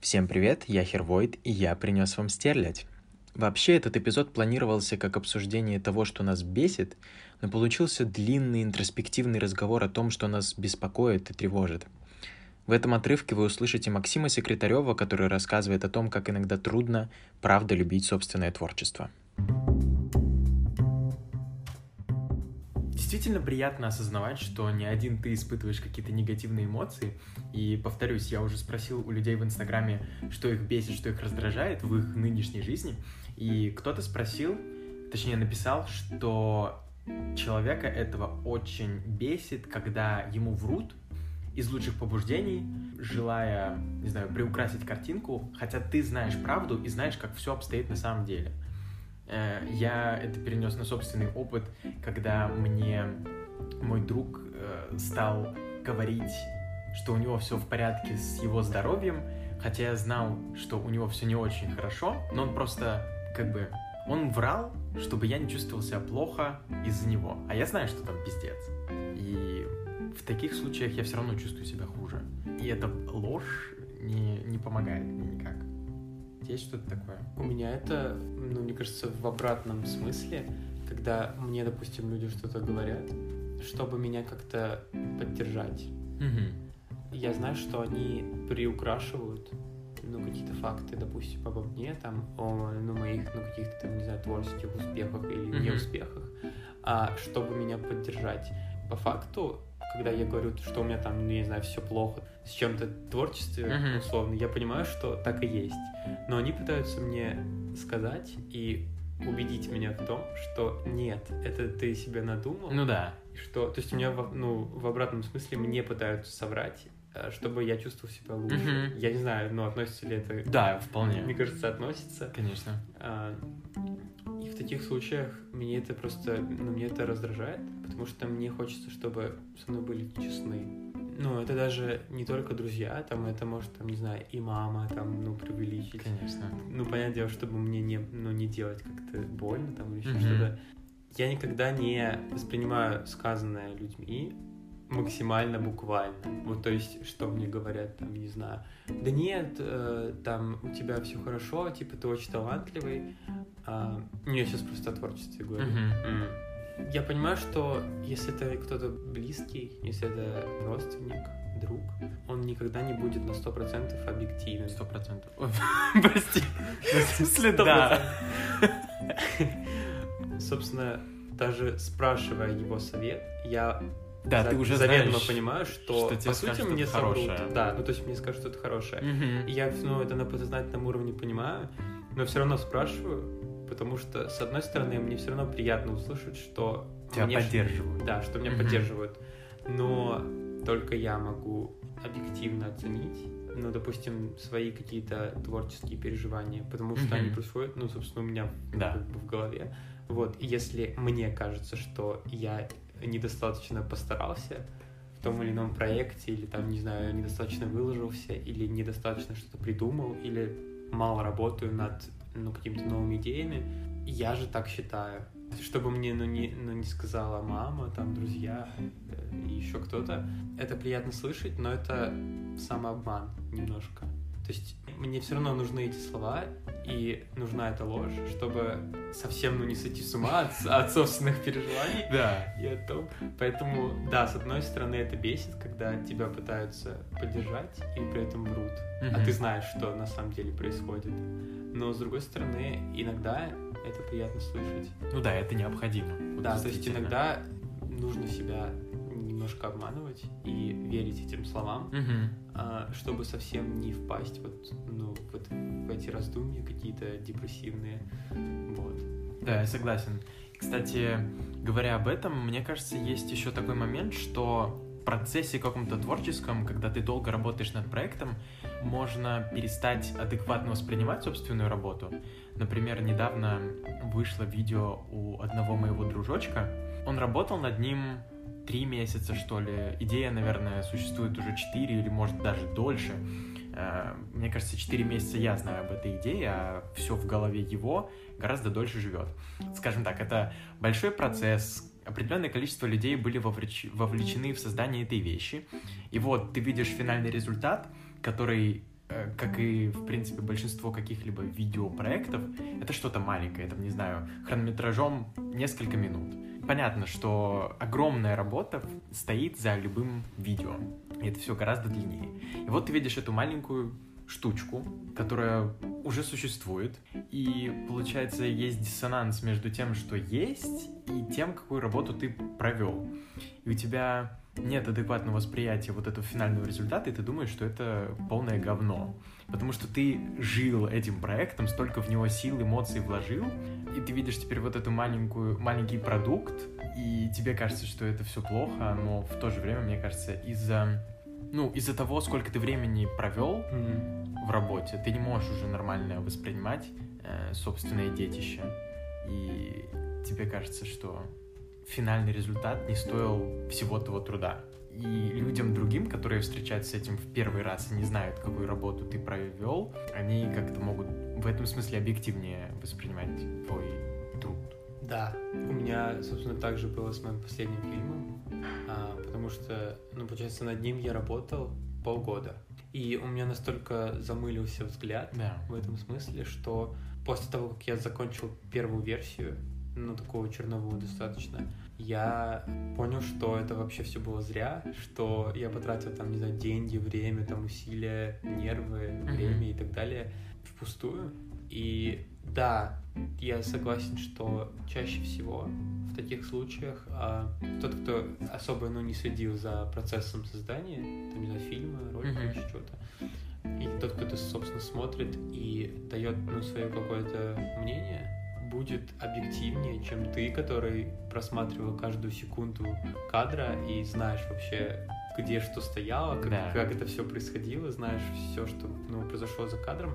Всем привет, я Хервойд, и я принес вам стерлядь. Вообще, этот эпизод планировался как обсуждение того, что нас бесит, но получился длинный интроспективный разговор о том, что нас беспокоит и тревожит. В этом отрывке вы услышите Максима Секретарева, который рассказывает о том, как иногда трудно, правда, любить собственное творчество. Действительно приятно осознавать, что не один ты испытываешь какие-то негативные эмоции. И повторюсь, я уже спросил у людей в Инстаграме, что их бесит, что их раздражает в их нынешней жизни. И кто-то спросил, точнее написал, что человека этого очень бесит, когда ему врут из лучших побуждений, желая, не знаю, приукрасить картинку, хотя ты знаешь правду и знаешь, как все обстоит на самом деле. Э, я это перенес на собственный опыт, когда мне мой друг э, стал говорить, что у него все в порядке с его здоровьем, хотя я знал, что у него все не очень хорошо, но он просто как бы он врал, чтобы я не чувствовал себя плохо из-за него. А я знаю, что там пиздец. И в таких случаях я все равно чувствую себя хуже. И эта ложь не, не помогает мне никак. Есть что-то такое? У меня это, ну, мне кажется, в обратном смысле, когда мне, допустим, люди что-то говорят, чтобы меня как-то поддержать. Угу. Я знаю, что они приукрашивают ну, какие-то факты, допустим, обо мне, там, о ну, моих, ну, каких-то там, не знаю, творческих успехах или mm-hmm. неуспехах, а чтобы меня поддержать. По факту, когда я говорю, что у меня там, ну, не знаю, все плохо с чем-то творчестве, mm-hmm. условно, я понимаю, что так и есть. Но они пытаются мне сказать и убедить меня в том, что нет, это ты себе надумал. Ну да. Что, то есть у меня, ну, в обратном смысле мне пытаются соврать, э, чтобы я чувствовал себя лучше. Mm-hmm. Я не знаю, но относится ли это... Да, вполне. Мне кажется, относится. Конечно. А, и в таких случаях мне это просто, ну, мне это раздражает, потому что мне хочется, чтобы со мной были честны. Ну, это даже не только друзья, там, это может, там, не знаю, и мама, там, ну, преувеличить. Конечно. Ну, понятное дело, чтобы мне не, ну, не делать как-то больно, там, или еще mm-hmm. что-то. Я никогда не воспринимаю сказанное людьми максимально буквально. Вот, то есть, что мне говорят, там, не знаю, да нет, э, там, у тебя все хорошо, типа, ты очень талантливый. А, ну, я сейчас просто о творчестве говорю. Mm-hmm. Mm я понимаю, что если это кто-то близкий, если это родственник, друг, он никогда не будет на сто процентов объективен. Сто процентов. Прости. Да. Собственно, даже спрашивая его совет, я да, за, ты уже заведомо знаешь, понимаю, что, что по сути мне хорошее. Да, ну то есть мне скажут что-то хорошее. Угу. Я ну, это на подсознательном уровне понимаю, но все равно спрашиваю, потому что, с одной стороны, мне все равно приятно услышать, что... Тебя мне, поддерживают. Да, что меня mm-hmm. поддерживают. Но только я могу объективно оценить, ну, допустим, свои какие-то творческие переживания, потому что mm-hmm. они происходят, ну, собственно, у меня да. как бы в голове. Вот, и если мне кажется, что я недостаточно постарался в том или ином проекте, или там, не знаю, недостаточно выложился, или недостаточно что-то придумал, или мало работаю над ну, какими-то новыми идеями. Я же так считаю. Чтобы мне ну, не, ну, не сказала мама, там, друзья э, и еще кто-то, это приятно слышать, но это самообман немножко. То есть мне все равно нужны эти слова, и нужна эта ложь, чтобы совсем ну, не сойти с ума от, от собственных переживаний. Да. И о том. Поэтому, да, с одной стороны, это бесит, когда тебя пытаются поддержать и при этом врут. Mm-hmm. А ты знаешь, что на самом деле происходит. Но с другой стороны, иногда это приятно слышать. Ну да, это необходимо. Вот да, то есть иногда нужно себя немножко обманывать и верить этим словам, угу. чтобы совсем не впасть вот, ну, вот в эти раздумья какие-то депрессивные. Вот. Да, я согласен. Кстати, говоря об этом, мне кажется, есть еще такой момент, что в процессе каком-то творческом, когда ты долго работаешь над проектом, можно перестать адекватно воспринимать собственную работу. Например, недавно вышло видео у одного моего дружочка. Он работал над ним три месяца, что ли. Идея, наверное, существует уже четыре или, может, даже дольше. Э, мне кажется, четыре месяца я знаю об этой идее, а все в голове его гораздо дольше живет. Скажем так, это большой процесс, определенное количество людей были вовлечены в создание этой вещи. И вот ты видишь финальный результат, который э, как и, в принципе, большинство каких-либо видеопроектов, это что-то маленькое, это, не знаю, хронометражом несколько минут. Понятно, что огромная работа стоит за любым видео, и это все гораздо длиннее. И вот ты видишь эту маленькую штучку, которая уже существует, и получается есть диссонанс между тем, что есть, и тем, какую работу ты провел. И у тебя нет адекватного восприятия вот этого финального результата, и ты думаешь, что это полное говно. Потому что ты жил этим проектом, столько в него сил, эмоций вложил, и ты видишь теперь вот эту маленькую, маленький продукт, и тебе кажется, что это все плохо, но в то же время, мне кажется, из-за ну, из-за того, сколько ты времени провел mm-hmm. в работе, ты не можешь уже нормально воспринимать э, собственное детище. И тебе кажется, что финальный результат не стоил всего того труда. И людям другим, которые встречаются с этим в первый раз и не знают, какую работу ты провел, они как-то могут в этом смысле объективнее воспринимать твой труд. Да, у меня, собственно, так же было с моим последним фильмом, а, потому что, ну, получается, над ним я работал полгода. И у меня настолько замылился взгляд да. в этом смысле, что после того, как я закончил первую версию, ну, такого чернового достаточно, я понял, что это вообще все было зря, что я потратил там, не знаю, деньги, время, там, усилия, нервы, время и так далее впустую. И да, я согласен, что чаще всего в таких случаях а, тот, кто особо ну, не следил за процессом создания, там, не знаю, фильма, ролика, mm-hmm. еще чего-то, и тот, кто это, собственно, смотрит и дает ну, свое какое-то мнение, будет объективнее, чем ты, который просматривал каждую секунду кадра и знаешь вообще, где что стояло, как, да. как это все происходило, знаешь все, что ну, произошло за кадром.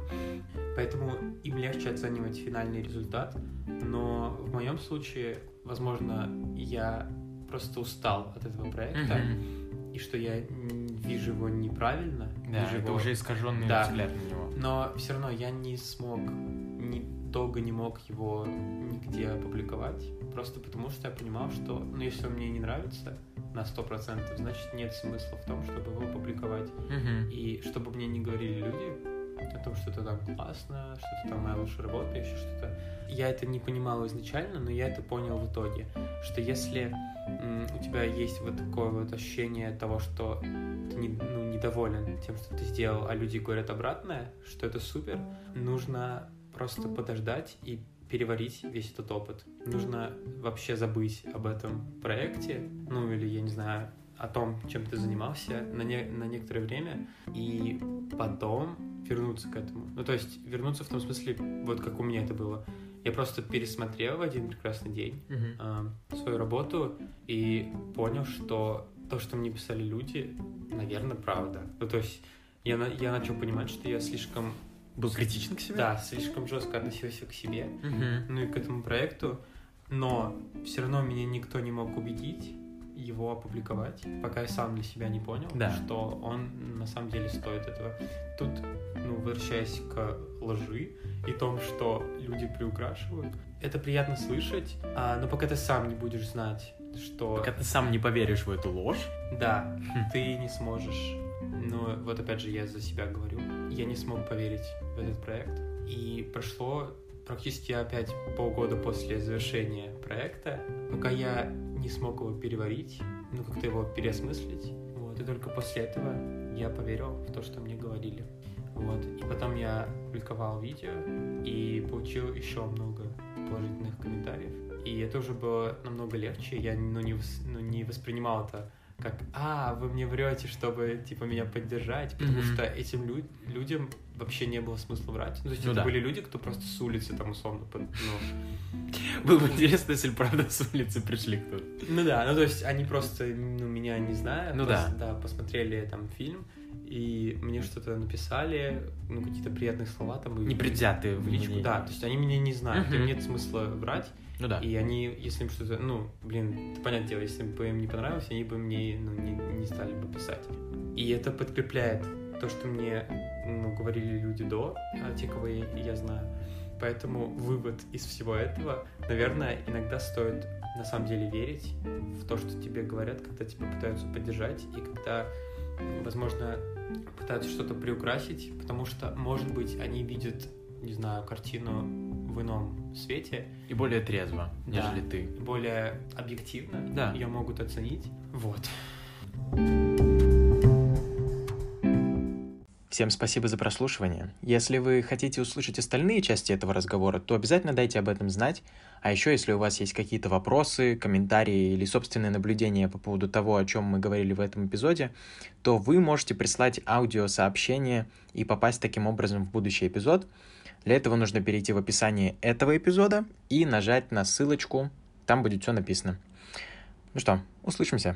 Поэтому им легче оценивать финальный результат. Но в моем случае, возможно, я просто устал от этого проекта, mm-hmm. и что я вижу его неправильно. Да, вижу это его... уже искаженный да. взгляд на него. Но все равно я не смог, долго не мог его нигде опубликовать, просто потому что я понимал, что, ну, если он мне не нравится, на сто процентов, значит нет смысла в том, чтобы его публиковать. Mm-hmm. И чтобы мне не говорили люди о том, что это там классно, что это там моя лучшая работа, еще что-то. Я это не понимал изначально, но я это понял в итоге, что если у тебя есть вот такое вот ощущение того, что ты не, ну, недоволен тем, что ты сделал, а люди говорят обратное, что это супер, нужно просто подождать и переварить весь этот опыт. Нужно вообще забыть об этом проекте, ну или, я не знаю, о том, чем ты занимался на, не, на некоторое время, и потом вернуться к этому. Ну, то есть вернуться в том смысле, вот как у меня это было. Я просто пересмотрел в один прекрасный день uh-huh. э, свою работу и понял, что то, что мне писали люди, наверное, правда. Ну, то есть я, я начал понимать, что я слишком был критичен к себе? Да, слишком жестко относился к себе, угу. ну и к этому проекту, но все равно меня никто не мог убедить его опубликовать, пока я сам для себя не понял, да. что он на самом деле стоит этого. Тут, ну, возвращаясь к лжи и том, что люди приукрашивают, это приятно слышать, а, но пока ты сам не будешь знать, что... Пока ты сам не поверишь в эту ложь. Да, хм. ты не сможешь. Но вот опять же я за себя говорю. Я не смог поверить в этот проект. И прошло практически опять полгода после завершения проекта, пока я не смог его переварить, ну как-то его переосмыслить. Вот, и только после этого я поверил в то, что мне говорили. Вот. И потом я публиковал видео и получил еще много положительных комментариев. И это уже было намного легче. Я ну, не, ну, не воспринимал это как «А, вы мне врете, чтобы, типа, меня поддержать», потому mm-hmm. что этим лю- людям вообще не было смысла врать. Ну, то есть ну, это да. были люди, кто просто с улицы там условно... Под, ну... Было бы интересно, если правда с улицы пришли кто-то. Ну да, ну то есть они просто, ну, меня не знают. Ну да. Да, посмотрели там фильм, и мне что-то написали, ну, какие-то приятные слова там. Непредвзятые в личку. Да, то есть они меня не знают, uh-huh. им нет смысла врать. Ну да. И они, если им что-то, ну, блин, понятное дело, если бы им не понравилось, они бы мне ну, не, не стали бы писать. И это подкрепляет то, что мне ну, говорили люди до, а те, кого я, я знаю. Поэтому вывод из всего этого, наверное, иногда стоит на самом деле верить в то, что тебе говорят, когда тебя пытаются поддержать, и когда, возможно, пытаются что-то приукрасить, потому что, может быть, они видят, не знаю, картину в ином свете. И более трезво, нежели Да. ты. Более объективно Да. ее могут оценить. Вот. Всем спасибо за прослушивание. Если вы хотите услышать остальные части этого разговора, то обязательно дайте об этом знать. А еще, если у вас есть какие-то вопросы, комментарии или собственные наблюдения по поводу того, о чем мы говорили в этом эпизоде, то вы можете прислать аудиосообщение и попасть таким образом в будущий эпизод. Для этого нужно перейти в описание этого эпизода и нажать на ссылочку. Там будет все написано. Ну что, услышимся.